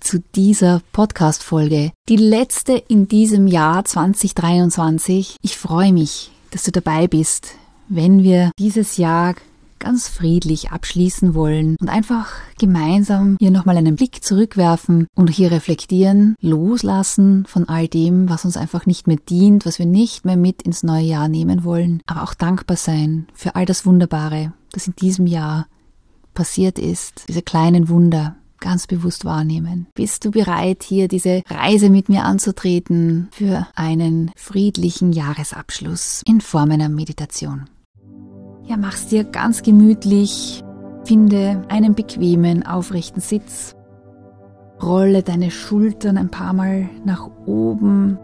zu dieser Podcast-Folge. Die letzte in diesem Jahr 2023. Ich freue mich, dass du dabei bist, wenn wir dieses Jahr ganz friedlich abschließen wollen und einfach gemeinsam hier nochmal einen Blick zurückwerfen und hier reflektieren, loslassen von all dem, was uns einfach nicht mehr dient, was wir nicht mehr mit ins neue Jahr nehmen wollen, aber auch dankbar sein für all das Wunderbare, das in diesem Jahr passiert ist, diese kleinen Wunder, ganz bewusst wahrnehmen. Bist du bereit, hier diese Reise mit mir anzutreten für einen friedlichen Jahresabschluss in Form einer Meditation? Ja, mach's dir ganz gemütlich, finde einen bequemen, aufrechten Sitz, rolle deine Schultern ein paar Mal nach oben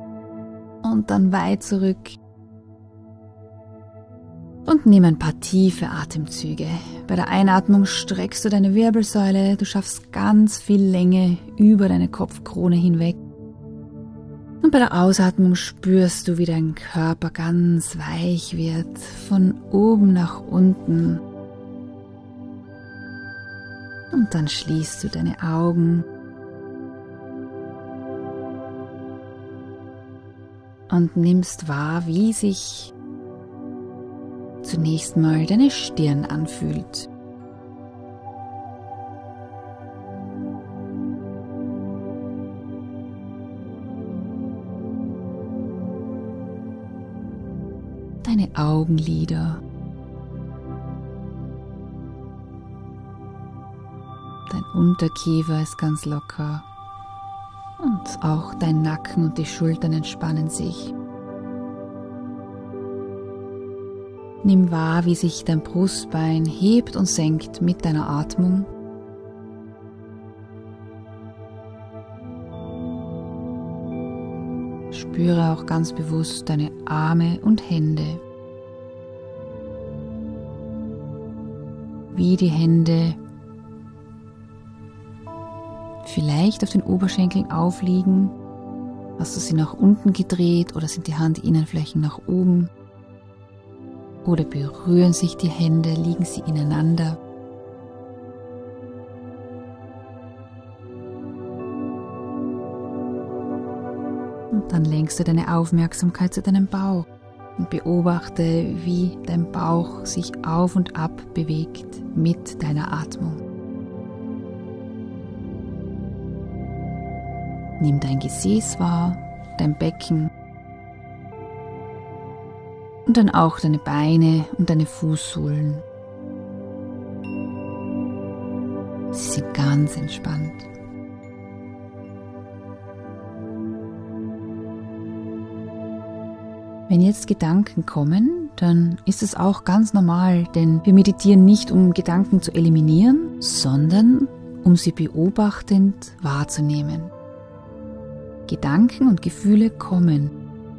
und dann weit zurück und nimm ein paar tiefe Atemzüge. Bei der Einatmung streckst du deine Wirbelsäule, du schaffst ganz viel Länge über deine Kopfkrone hinweg. Und bei der Ausatmung spürst du, wie dein Körper ganz weich wird, von oben nach unten. Und dann schließt du deine Augen und nimmst wahr, wie sich zunächst mal deine Stirn anfühlt. Deine Augenlider. Dein Unterkiefer ist ganz locker und auch dein Nacken und die Schultern entspannen sich. Nimm wahr, wie sich dein Brustbein hebt und senkt mit deiner Atmung. Spüre auch ganz bewusst deine Arme und Hände. Wie die Hände vielleicht auf den Oberschenkeln aufliegen. Hast du sie nach unten gedreht oder sind die Handinnenflächen nach oben? Oder berühren sich die Hände, liegen sie ineinander. Und dann lenkst du deine Aufmerksamkeit zu deinem Bauch und beobachte, wie dein Bauch sich auf und ab bewegt mit deiner Atmung. Nimm dein Gesäß wahr, dein Becken dann auch deine Beine und deine Fußsohlen. Sie sind ganz entspannt. Wenn jetzt Gedanken kommen, dann ist es auch ganz normal, denn wir meditieren nicht, um Gedanken zu eliminieren, sondern um sie beobachtend wahrzunehmen. Gedanken und Gefühle kommen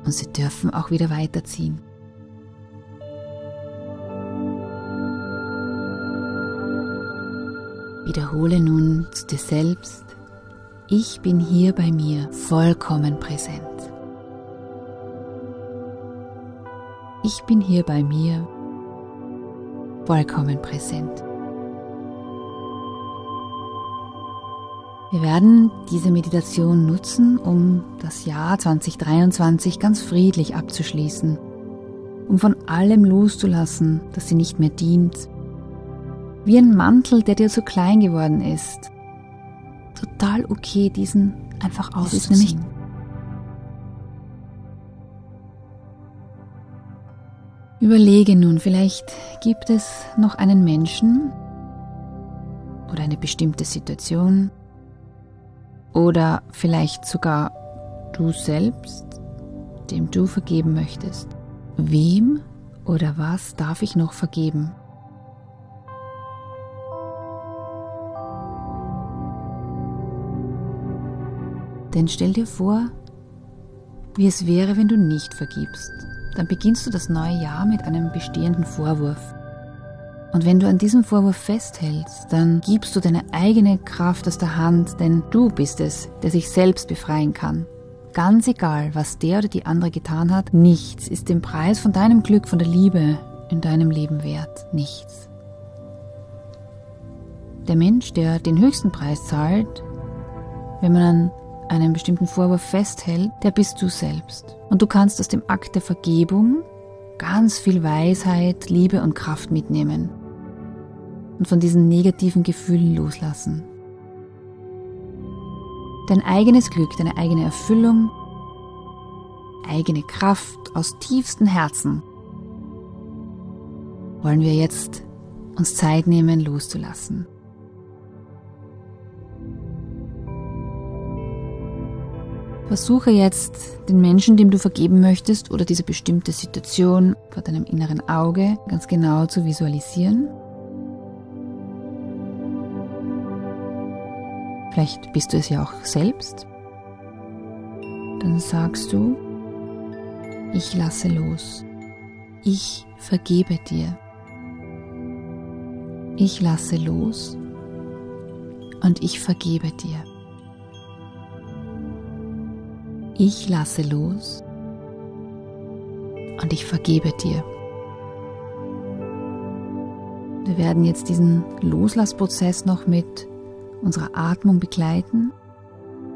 und sie dürfen auch wieder weiterziehen. Wiederhole nun zu dir selbst, ich bin hier bei mir vollkommen präsent. Ich bin hier bei mir vollkommen präsent. Wir werden diese Meditation nutzen, um das Jahr 2023 ganz friedlich abzuschließen, um von allem loszulassen, das sie nicht mehr dient wie ein Mantel, der dir zu klein geworden ist. Total okay, diesen einfach aus. Überlege nun, vielleicht gibt es noch einen Menschen oder eine bestimmte Situation oder vielleicht sogar du selbst, dem du vergeben möchtest. Wem oder was darf ich noch vergeben? Denn stell dir vor, wie es wäre, wenn du nicht vergibst. Dann beginnst du das neue Jahr mit einem bestehenden Vorwurf. Und wenn du an diesem Vorwurf festhältst, dann gibst du deine eigene Kraft aus der Hand, denn du bist es, der sich selbst befreien kann. Ganz egal, was der oder die andere getan hat, nichts ist den Preis von deinem Glück, von der Liebe in deinem Leben wert. Nichts. Der Mensch, der den höchsten Preis zahlt, wenn man an einen bestimmten Vorwurf festhält, der bist du selbst. Und du kannst aus dem Akt der Vergebung ganz viel Weisheit, Liebe und Kraft mitnehmen und von diesen negativen Gefühlen loslassen. Dein eigenes Glück, deine eigene Erfüllung, eigene Kraft aus tiefstem Herzen wollen wir jetzt uns Zeit nehmen, loszulassen. Versuche jetzt den Menschen, dem du vergeben möchtest oder diese bestimmte Situation vor deinem inneren Auge ganz genau zu visualisieren. Vielleicht bist du es ja auch selbst. Dann sagst du, ich lasse los. Ich vergebe dir. Ich lasse los und ich vergebe dir. Ich lasse los und ich vergebe dir. Wir werden jetzt diesen Loslassprozess noch mit unserer Atmung begleiten.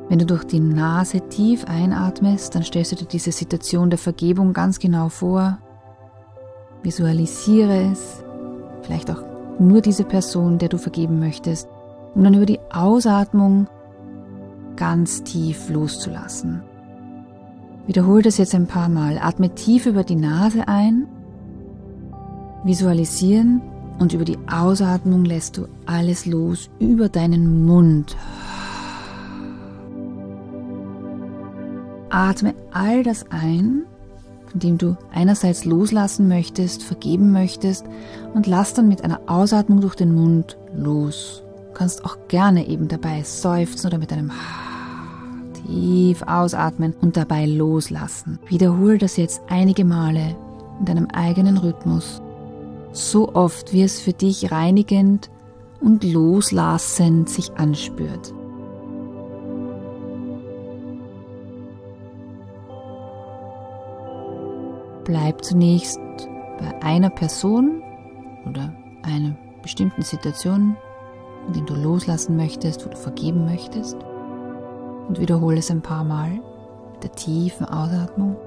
Wenn du durch die Nase tief einatmest, dann stellst du dir diese Situation der Vergebung ganz genau vor. Visualisiere es, vielleicht auch nur diese Person, der du vergeben möchtest, um dann über die Ausatmung ganz tief loszulassen. Wiederhole das jetzt ein paar Mal. Atme tief über die Nase ein, visualisieren und über die Ausatmung lässt du alles los über deinen Mund. Atme all das ein, von dem du einerseits loslassen möchtest, vergeben möchtest und lass dann mit einer Ausatmung durch den Mund los. Du kannst auch gerne eben dabei seufzen oder mit einem tief ausatmen und dabei loslassen. Wiederhole das jetzt einige Male in deinem eigenen Rhythmus, so oft wie es für dich reinigend und loslassend sich anspürt. Bleib zunächst bei einer Person oder einer bestimmten Situation, in der du loslassen möchtest, wo du vergeben möchtest und wiederhole es ein paar Mal mit der tiefen Ausatmung.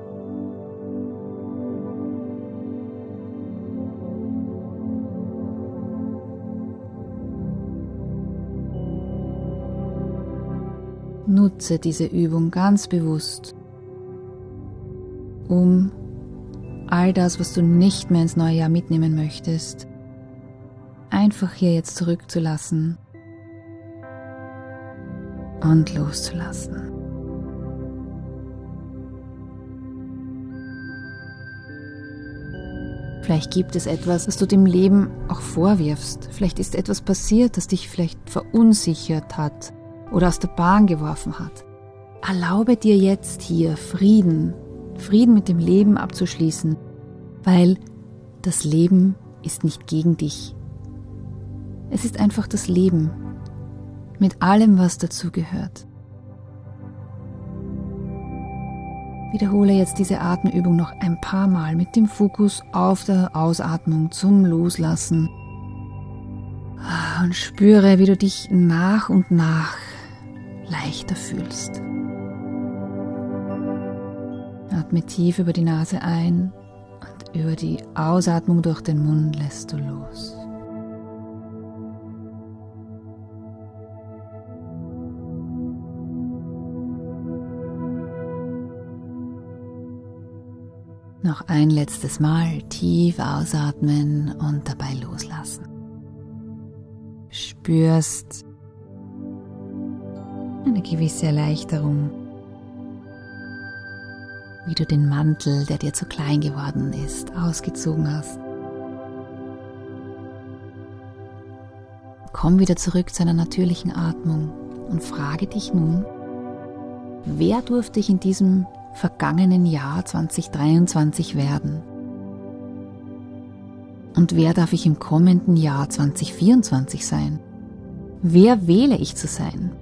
Nutze diese Übung ganz bewusst, um all das, was du nicht mehr ins neue Jahr mitnehmen möchtest, einfach hier jetzt zurückzulassen und loszulassen. Vielleicht gibt es etwas, das du dem Leben auch vorwirfst. Vielleicht ist etwas passiert, das dich vielleicht verunsichert hat oder aus der Bahn geworfen hat. Erlaube dir jetzt hier Frieden, Frieden mit dem Leben abzuschließen, weil das Leben ist nicht gegen dich. Es ist einfach das Leben mit allem, was dazu gehört. Wiederhole jetzt diese Atemübung noch ein paar Mal mit dem Fokus auf der Ausatmung zum Loslassen. Und spüre, wie du dich nach und nach leichter fühlst. Atme tief über die Nase ein und über die Ausatmung durch den Mund lässt du los. Noch ein letztes Mal tief ausatmen und dabei loslassen. Spürst eine gewisse Erleichterung, wie du den Mantel, der dir zu klein geworden ist, ausgezogen hast. Komm wieder zurück zu einer natürlichen Atmung und frage dich nun, wer durfte ich in diesem vergangenen Jahr 2023 werden? Und wer darf ich im kommenden Jahr 2024 sein? Wer wähle ich zu sein?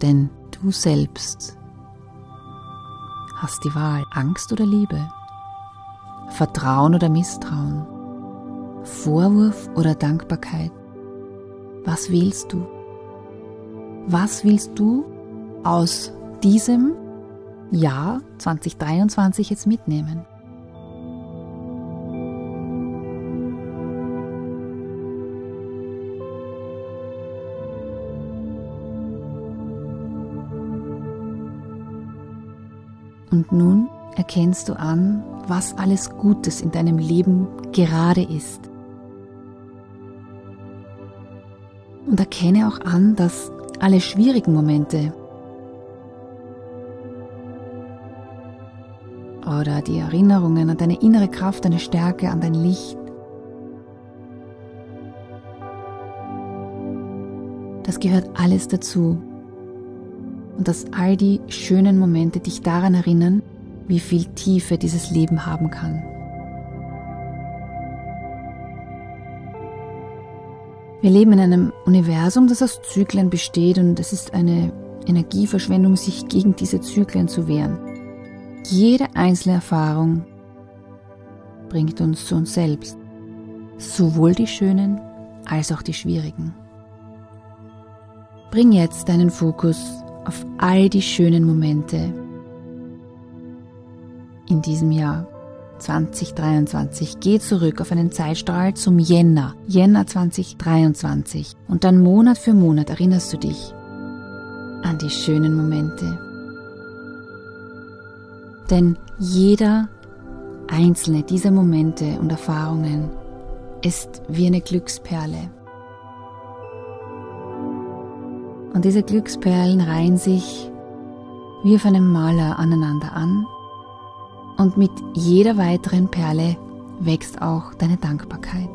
Denn du selbst hast die Wahl, Angst oder Liebe, Vertrauen oder Misstrauen, Vorwurf oder Dankbarkeit. Was wählst du? Was willst du aus diesem Jahr 2023 jetzt mitnehmen? Und nun erkennst du an, was alles Gutes in deinem Leben gerade ist. Und erkenne auch an, dass alle schwierigen Momente oder die Erinnerungen an deine innere Kraft, deine Stärke, an dein Licht, das gehört alles dazu. Und dass all die schönen Momente dich daran erinnern, wie viel Tiefe dieses Leben haben kann. Wir leben in einem Universum, das aus Zyklen besteht und es ist eine Energieverschwendung, sich gegen diese Zyklen zu wehren. Jede einzelne Erfahrung bringt uns zu uns selbst, sowohl die schönen als auch die schwierigen. Bring jetzt deinen Fokus auf all die schönen Momente in diesem Jahr. 2023. Geh zurück auf einen Zeitstrahl zum Jänner, Jänner 2023. Und dann Monat für Monat erinnerst du dich an die schönen Momente. Denn jeder einzelne dieser Momente und Erfahrungen ist wie eine Glücksperle. Und diese Glücksperlen reihen sich wie auf einem Maler aneinander an und mit jeder weiteren Perle wächst auch deine Dankbarkeit.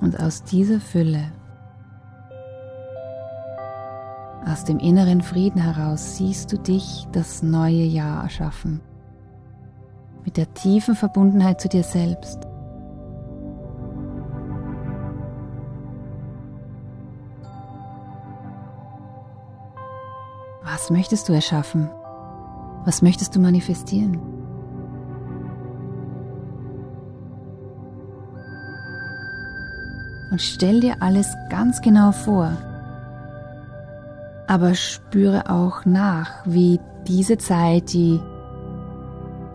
Und aus dieser Fülle, aus dem inneren Frieden heraus, siehst du dich das neue Jahr erschaffen mit der tiefen Verbundenheit zu dir selbst. Was möchtest du erschaffen? Was möchtest du manifestieren? Und stell dir alles ganz genau vor. Aber spüre auch nach, wie diese Zeit, die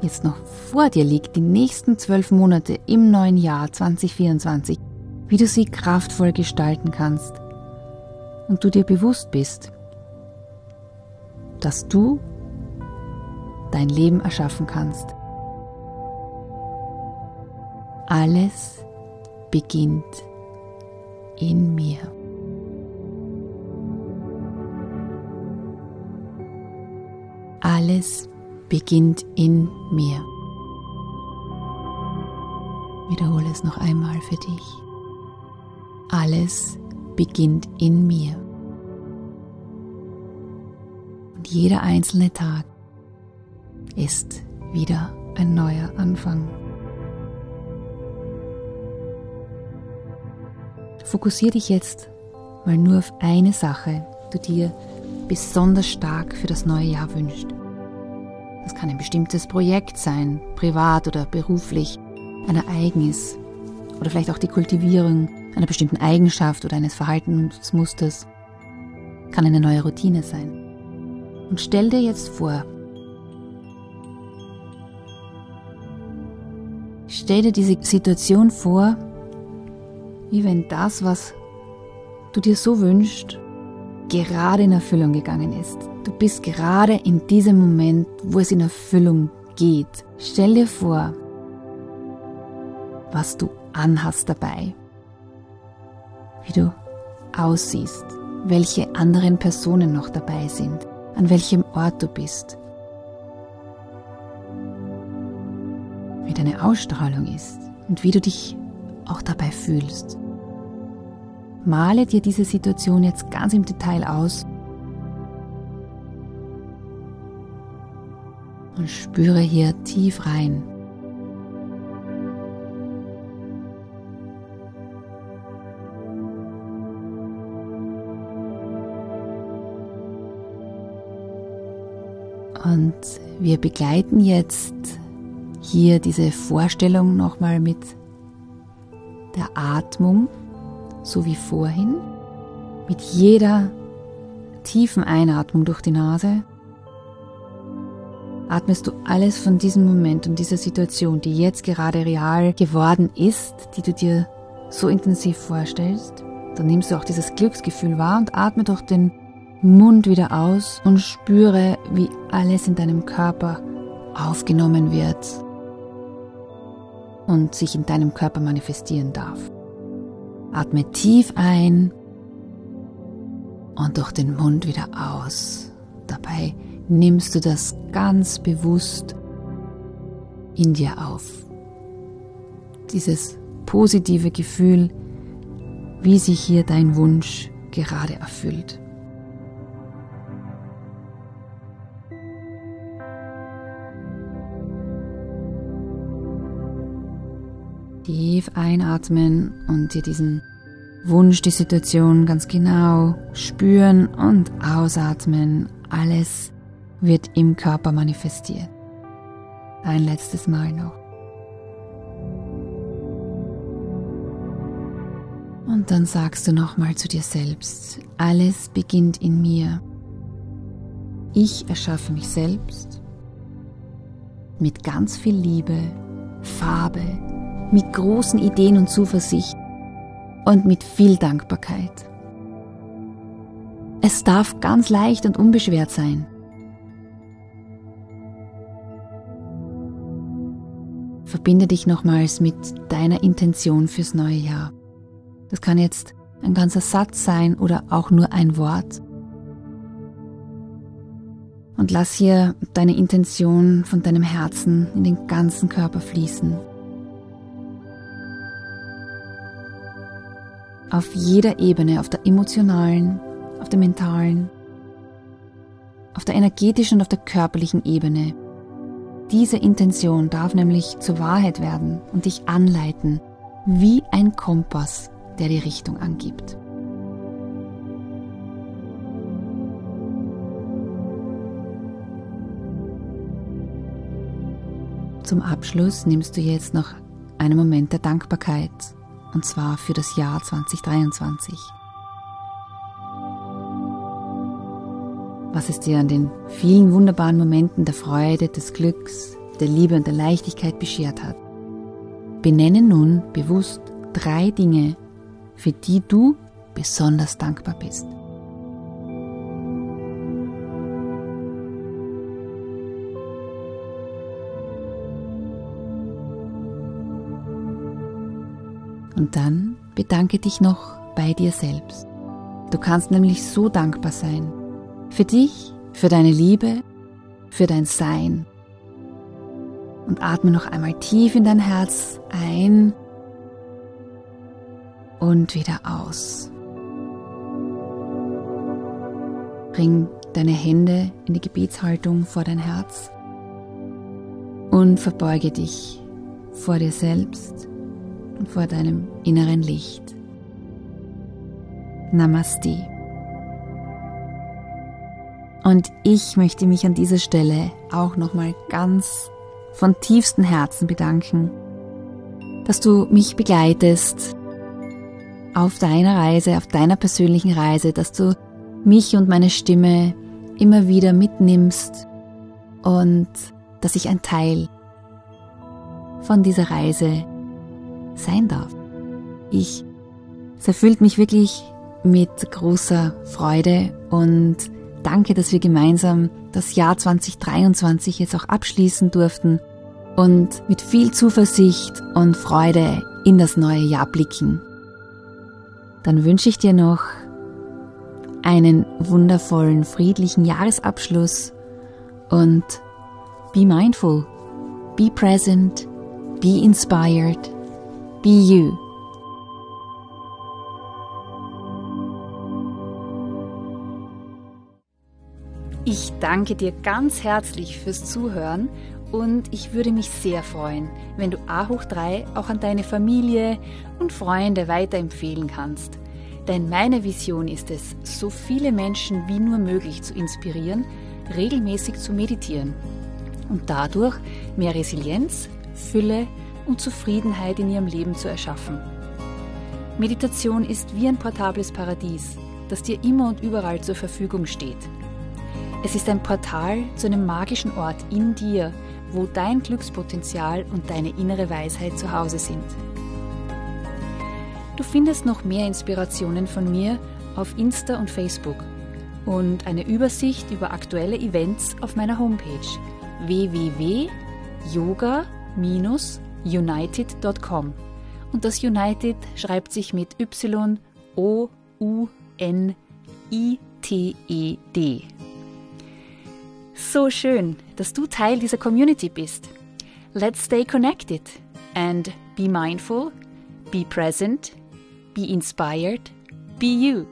jetzt noch vor dir liegt, die nächsten zwölf Monate im neuen Jahr 2024, wie du sie kraftvoll gestalten kannst und du dir bewusst bist, dass du dein Leben erschaffen kannst. Alles beginnt in mir. Alles beginnt in mir. Wiederhole es noch einmal für dich. Alles beginnt in mir. Und jeder einzelne Tag ist wieder ein neuer Anfang. Fokussiere dich jetzt mal nur auf eine Sache, die du dir besonders stark für das neue Jahr wünscht. Das kann ein bestimmtes Projekt sein, privat oder beruflich, ein Ereignis oder vielleicht auch die Kultivierung einer bestimmten Eigenschaft oder eines Verhaltensmusters. Kann eine neue Routine sein. Und stell dir jetzt vor, stell dir diese Situation vor, wie wenn das, was du dir so wünschst, gerade in Erfüllung gegangen ist. Du bist gerade in diesem Moment, wo es in Erfüllung geht. Stell dir vor, was du anhast dabei, wie du aussiehst, welche anderen Personen noch dabei sind, an welchem Ort du bist, wie deine Ausstrahlung ist und wie du dich auch dabei fühlst. Male dir diese Situation jetzt ganz im Detail aus und spüre hier tief rein. Und wir begleiten jetzt hier diese Vorstellung nochmal mit der Atmung, so wie vorhin, mit jeder tiefen Einatmung durch die Nase. Atmest du alles von diesem Moment und dieser Situation, die jetzt gerade real geworden ist, die du dir so intensiv vorstellst, dann nimmst du auch dieses Glücksgefühl wahr und atme durch den Mund wieder aus und spüre, wie alles in deinem Körper aufgenommen wird und sich in deinem Körper manifestieren darf. Atme tief ein und durch den Mund wieder aus. Dabei nimmst du das ganz bewusst in dir auf. Dieses positive Gefühl, wie sich hier dein Wunsch gerade erfüllt. Tief einatmen und dir diesen Wunsch, die Situation ganz genau spüren und ausatmen. Alles wird im Körper manifestiert. Ein letztes Mal noch. Und dann sagst du nochmal zu dir selbst, alles beginnt in mir. Ich erschaffe mich selbst mit ganz viel Liebe, Farbe, mit großen Ideen und Zuversicht und mit viel Dankbarkeit. Es darf ganz leicht und unbeschwert sein. Verbinde dich nochmals mit deiner Intention fürs neue Jahr. Das kann jetzt ein ganzer Satz sein oder auch nur ein Wort. Und lass hier deine Intention von deinem Herzen in den ganzen Körper fließen. Auf jeder Ebene, auf der emotionalen, auf der mentalen, auf der energetischen und auf der körperlichen Ebene. Diese Intention darf nämlich zur Wahrheit werden und dich anleiten, wie ein Kompass, der die Richtung angibt. Zum Abschluss nimmst du jetzt noch einen Moment der Dankbarkeit und zwar für das Jahr 2023. Was es dir an den vielen wunderbaren Momenten der Freude, des Glücks, der Liebe und der Leichtigkeit beschert hat. Benenne nun bewusst drei Dinge, für die du besonders dankbar bist. Und dann bedanke dich noch bei dir selbst. Du kannst nämlich so dankbar sein. Für dich, für deine Liebe, für dein Sein. Und atme noch einmal tief in dein Herz ein und wieder aus. Bring deine Hände in die Gebetshaltung vor dein Herz und verbeuge dich vor dir selbst und vor deinem inneren Licht. Namaste. Und ich möchte mich an dieser Stelle auch nochmal ganz von tiefstem Herzen bedanken, dass du mich begleitest auf deiner Reise, auf deiner persönlichen Reise, dass du mich und meine Stimme immer wieder mitnimmst und dass ich ein Teil von dieser Reise sein darf. Ich, es erfüllt mich wirklich mit großer Freude und danke, dass wir gemeinsam das Jahr 2023 jetzt auch abschließen durften und mit viel Zuversicht und Freude in das neue Jahr blicken. Dann wünsche ich dir noch einen wundervollen, friedlichen Jahresabschluss und be mindful, be present, be inspired, be you. Ich danke dir ganz herzlich fürs Zuhören und ich würde mich sehr freuen, wenn du A hoch 3 auch an deine Familie und Freunde weiterempfehlen kannst. Denn meine Vision ist es, so viele Menschen wie nur möglich zu inspirieren, regelmäßig zu meditieren und dadurch mehr Resilienz, Fülle und Zufriedenheit in ihrem Leben zu erschaffen. Meditation ist wie ein portables Paradies, das dir immer und überall zur Verfügung steht. Es ist ein Portal zu einem magischen Ort in dir, wo dein Glückspotenzial und deine innere Weisheit zu Hause sind. Du findest noch mehr Inspirationen von mir auf Insta und Facebook und eine Übersicht über aktuelle Events auf meiner Homepage www.yoga-united.com. Und das United schreibt sich mit Y-O-U-N-I-T-E-D. So schön, dass du Teil dieser Community bist. Let's stay connected and be mindful, be present, be inspired, be you.